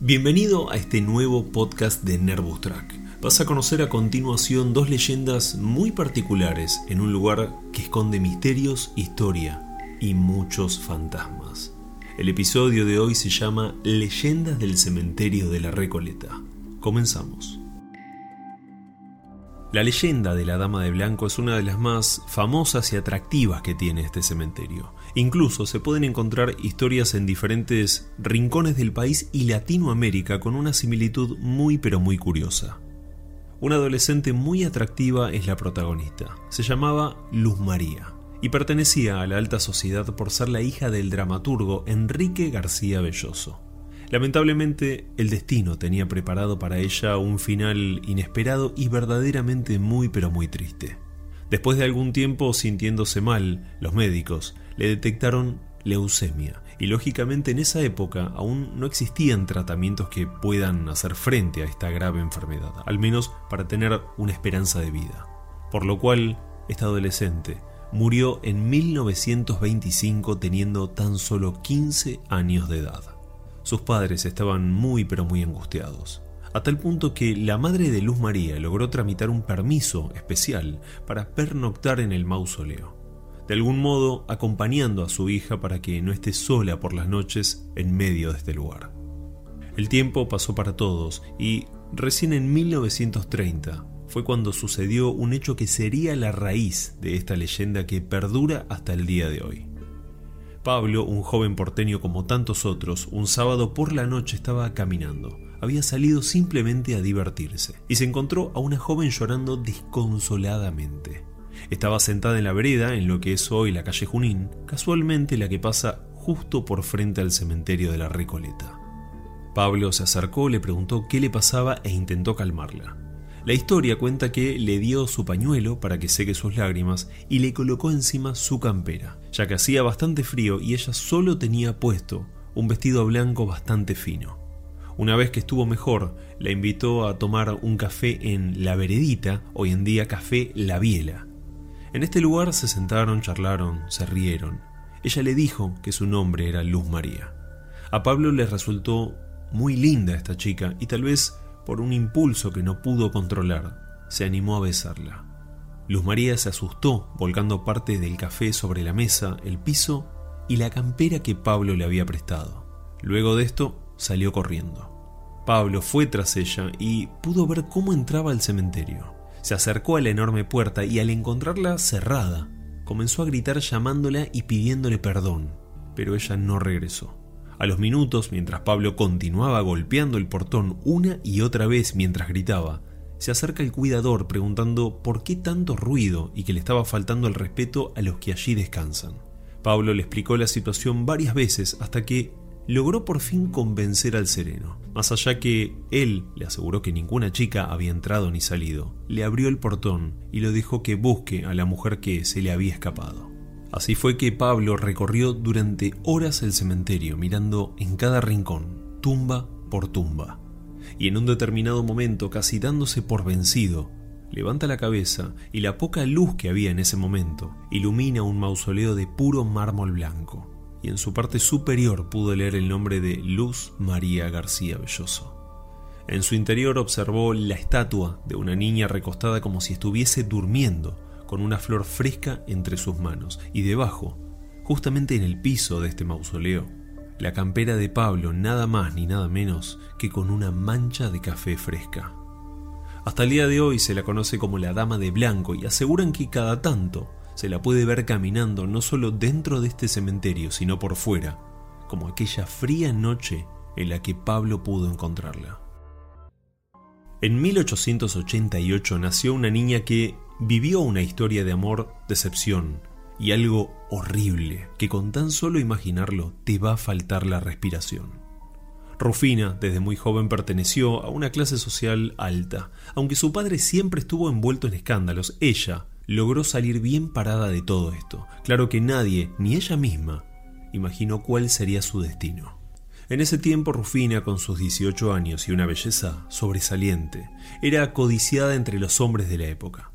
Bienvenido a este nuevo podcast de Nervous Track. Vas a conocer a continuación dos leyendas muy particulares en un lugar que esconde misterios, historia y muchos fantasmas. El episodio de hoy se llama Leyendas del Cementerio de la Recoleta. Comenzamos. La leyenda de la Dama de Blanco es una de las más famosas y atractivas que tiene este cementerio. Incluso se pueden encontrar historias en diferentes rincones del país y Latinoamérica con una similitud muy pero muy curiosa. Una adolescente muy atractiva es la protagonista. Se llamaba Luz María y pertenecía a la alta sociedad por ser la hija del dramaturgo Enrique García Belloso. Lamentablemente, el destino tenía preparado para ella un final inesperado y verdaderamente muy pero muy triste. Después de algún tiempo sintiéndose mal, los médicos le detectaron leucemia y lógicamente en esa época aún no existían tratamientos que puedan hacer frente a esta grave enfermedad, al menos para tener una esperanza de vida. Por lo cual, esta adolescente murió en 1925 teniendo tan solo 15 años de edad. Sus padres estaban muy pero muy angustiados, a tal punto que la madre de Luz María logró tramitar un permiso especial para pernoctar en el mausoleo, de algún modo acompañando a su hija para que no esté sola por las noches en medio de este lugar. El tiempo pasó para todos y recién en 1930 fue cuando sucedió un hecho que sería la raíz de esta leyenda que perdura hasta el día de hoy. Pablo, un joven porteño como tantos otros, un sábado por la noche estaba caminando. Había salido simplemente a divertirse y se encontró a una joven llorando desconsoladamente. Estaba sentada en la vereda, en lo que es hoy la calle Junín, casualmente la que pasa justo por frente al cementerio de la Recoleta. Pablo se acercó, le preguntó qué le pasaba e intentó calmarla. La historia cuenta que le dio su pañuelo para que seque sus lágrimas y le colocó encima su campera, ya que hacía bastante frío y ella solo tenía puesto un vestido blanco bastante fino. Una vez que estuvo mejor, la invitó a tomar un café en La Veredita, hoy en día Café La Biela. En este lugar se sentaron, charlaron, se rieron. Ella le dijo que su nombre era Luz María. A Pablo le resultó muy linda esta chica y tal vez por un impulso que no pudo controlar, se animó a besarla. Luz María se asustó, volcando parte del café sobre la mesa, el piso y la campera que Pablo le había prestado. Luego de esto, salió corriendo. Pablo fue tras ella y pudo ver cómo entraba al cementerio. Se acercó a la enorme puerta y al encontrarla cerrada, comenzó a gritar llamándola y pidiéndole perdón, pero ella no regresó. A los minutos, mientras Pablo continuaba golpeando el portón una y otra vez mientras gritaba, se acerca el cuidador preguntando por qué tanto ruido y que le estaba faltando el respeto a los que allí descansan. Pablo le explicó la situación varias veces hasta que logró por fin convencer al sereno. Más allá que él le aseguró que ninguna chica había entrado ni salido, le abrió el portón y lo dejó que busque a la mujer que se le había escapado. Así fue que Pablo recorrió durante horas el cementerio, mirando en cada rincón, tumba por tumba. Y en un determinado momento, casi dándose por vencido, levanta la cabeza y la poca luz que había en ese momento ilumina un mausoleo de puro mármol blanco. Y en su parte superior pudo leer el nombre de Luz María García Belloso. En su interior observó la estatua de una niña recostada como si estuviese durmiendo, con una flor fresca entre sus manos, y debajo, justamente en el piso de este mausoleo, la campera de Pablo nada más ni nada menos que con una mancha de café fresca. Hasta el día de hoy se la conoce como la Dama de Blanco y aseguran que cada tanto se la puede ver caminando no solo dentro de este cementerio, sino por fuera, como aquella fría noche en la que Pablo pudo encontrarla. En 1888 nació una niña que vivió una historia de amor, decepción y algo horrible que con tan solo imaginarlo te va a faltar la respiración. Rufina, desde muy joven, perteneció a una clase social alta. Aunque su padre siempre estuvo envuelto en escándalos, ella logró salir bien parada de todo esto. Claro que nadie, ni ella misma, imaginó cuál sería su destino. En ese tiempo Rufina, con sus 18 años y una belleza sobresaliente, era codiciada entre los hombres de la época.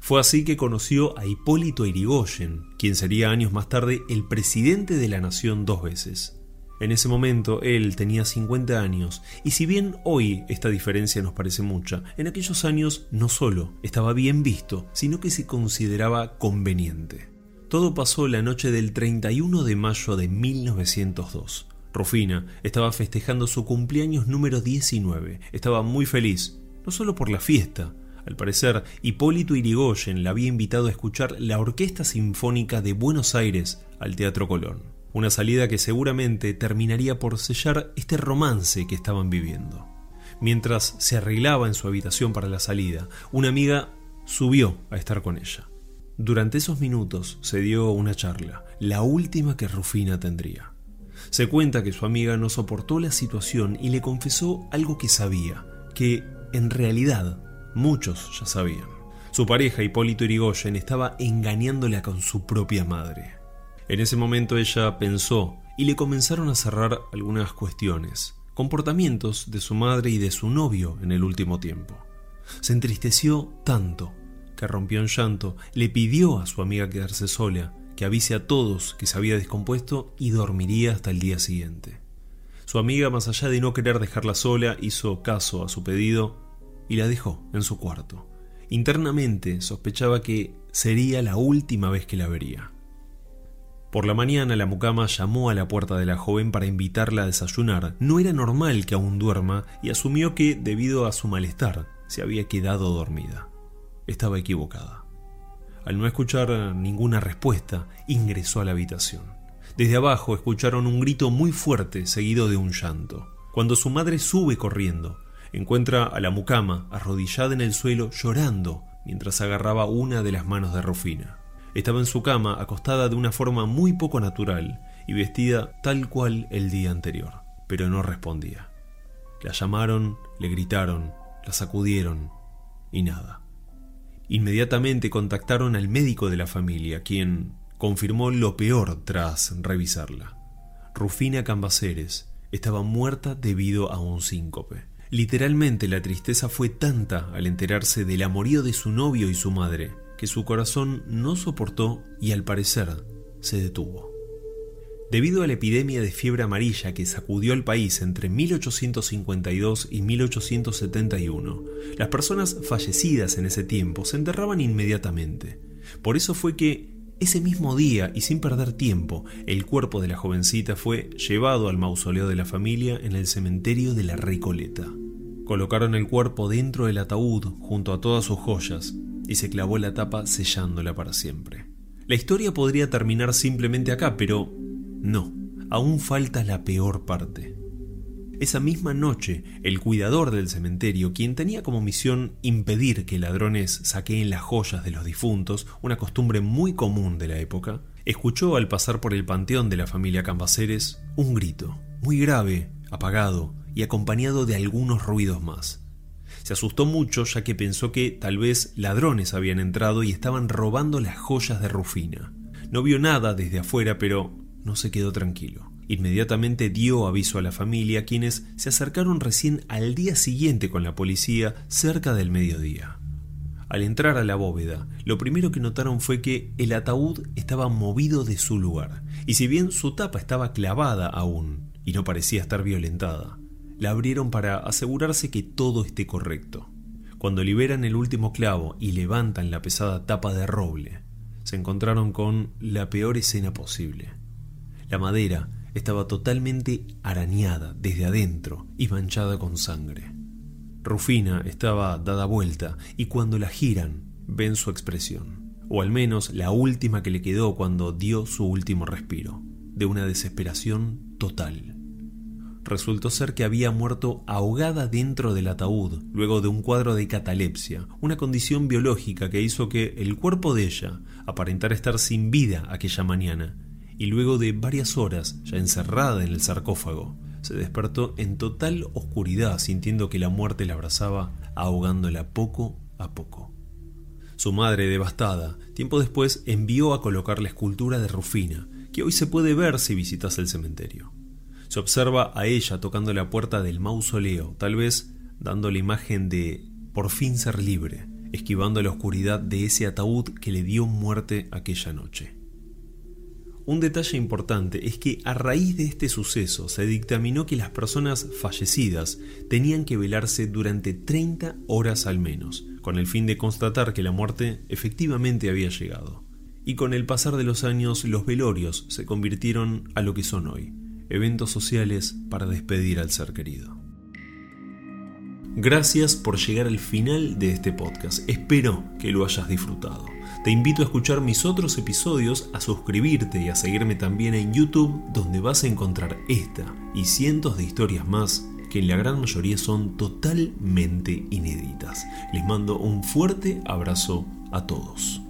Fue así que conoció a Hipólito Irigoyen, quien sería años más tarde el presidente de la nación dos veces. En ese momento él tenía 50 años, y si bien hoy esta diferencia nos parece mucha, en aquellos años no solo estaba bien visto, sino que se consideraba conveniente. Todo pasó la noche del 31 de mayo de 1902. Rufina estaba festejando su cumpleaños número 19. Estaba muy feliz, no solo por la fiesta. Al parecer, Hipólito Irigoyen la había invitado a escuchar la Orquesta Sinfónica de Buenos Aires al Teatro Colón una salida que seguramente terminaría por sellar este romance que estaban viviendo. Mientras se arreglaba en su habitación para la salida, una amiga subió a estar con ella. Durante esos minutos se dio una charla, la última que Rufina tendría. Se cuenta que su amiga no soportó la situación y le confesó algo que sabía, que en realidad muchos ya sabían. Su pareja Hipólito Irigoyen estaba engañándola con su propia madre. En ese momento ella pensó y le comenzaron a cerrar algunas cuestiones, comportamientos de su madre y de su novio en el último tiempo. Se entristeció tanto que rompió en llanto, le pidió a su amiga quedarse sola, que avise a todos que se había descompuesto y dormiría hasta el día siguiente. Su amiga, más allá de no querer dejarla sola, hizo caso a su pedido y la dejó en su cuarto. Internamente sospechaba que sería la última vez que la vería. Por la mañana la mucama llamó a la puerta de la joven para invitarla a desayunar. No era normal que aún duerma y asumió que, debido a su malestar, se había quedado dormida. Estaba equivocada. Al no escuchar ninguna respuesta, ingresó a la habitación. Desde abajo escucharon un grito muy fuerte seguido de un llanto. Cuando su madre sube corriendo, encuentra a la mucama arrodillada en el suelo llorando mientras agarraba una de las manos de Rufina. Estaba en su cama, acostada de una forma muy poco natural y vestida tal cual el día anterior, pero no respondía. La llamaron, le gritaron, la sacudieron y nada. Inmediatamente contactaron al médico de la familia, quien confirmó lo peor tras revisarla. Rufina Cambaceres estaba muerta debido a un síncope. Literalmente la tristeza fue tanta al enterarse del amorío de su novio y su madre, que su corazón no soportó y al parecer se detuvo. Debido a la epidemia de fiebre amarilla que sacudió al país entre 1852 y 1871, las personas fallecidas en ese tiempo se enterraban inmediatamente. Por eso fue que ese mismo día y sin perder tiempo, el cuerpo de la jovencita fue llevado al mausoleo de la familia en el cementerio de la Recoleta. Colocaron el cuerpo dentro del ataúd junto a todas sus joyas y se clavó la tapa sellándola para siempre. La historia podría terminar simplemente acá, pero no, aún falta la peor parte. Esa misma noche, el cuidador del cementerio, quien tenía como misión impedir que ladrones saqueen las joyas de los difuntos, una costumbre muy común de la época, escuchó al pasar por el panteón de la familia Cambaceres un grito, muy grave, apagado y acompañado de algunos ruidos más. Se asustó mucho ya que pensó que tal vez ladrones habían entrado y estaban robando las joyas de Rufina. No vio nada desde afuera, pero no se quedó tranquilo. Inmediatamente dio aviso a la familia, quienes se acercaron recién al día siguiente con la policía cerca del mediodía. Al entrar a la bóveda, lo primero que notaron fue que el ataúd estaba movido de su lugar, y si bien su tapa estaba clavada aún y no parecía estar violentada, la abrieron para asegurarse que todo esté correcto. Cuando liberan el último clavo y levantan la pesada tapa de roble, se encontraron con la peor escena posible. La madera estaba totalmente arañada desde adentro y manchada con sangre. Rufina estaba dada vuelta y cuando la giran ven su expresión, o al menos la última que le quedó cuando dio su último respiro, de una desesperación total resultó ser que había muerto ahogada dentro del ataúd, luego de un cuadro de catalepsia, una condición biológica que hizo que el cuerpo de ella aparentara estar sin vida aquella mañana, y luego de varias horas, ya encerrada en el sarcófago, se despertó en total oscuridad sintiendo que la muerte la abrazaba, ahogándola poco a poco. Su madre, devastada, tiempo después envió a colocar la escultura de Rufina, que hoy se puede ver si visitas el cementerio. Se observa a ella tocando la puerta del mausoleo, tal vez dando la imagen de por fin ser libre, esquivando la oscuridad de ese ataúd que le dio muerte aquella noche. Un detalle importante es que a raíz de este suceso se dictaminó que las personas fallecidas tenían que velarse durante 30 horas al menos, con el fin de constatar que la muerte efectivamente había llegado. Y con el pasar de los años los velorios se convirtieron a lo que son hoy, eventos sociales para despedir al ser querido. Gracias por llegar al final de este podcast, espero que lo hayas disfrutado. Te invito a escuchar mis otros episodios, a suscribirte y a seguirme también en YouTube, donde vas a encontrar esta y cientos de historias más que en la gran mayoría son totalmente inéditas. Les mando un fuerte abrazo a todos.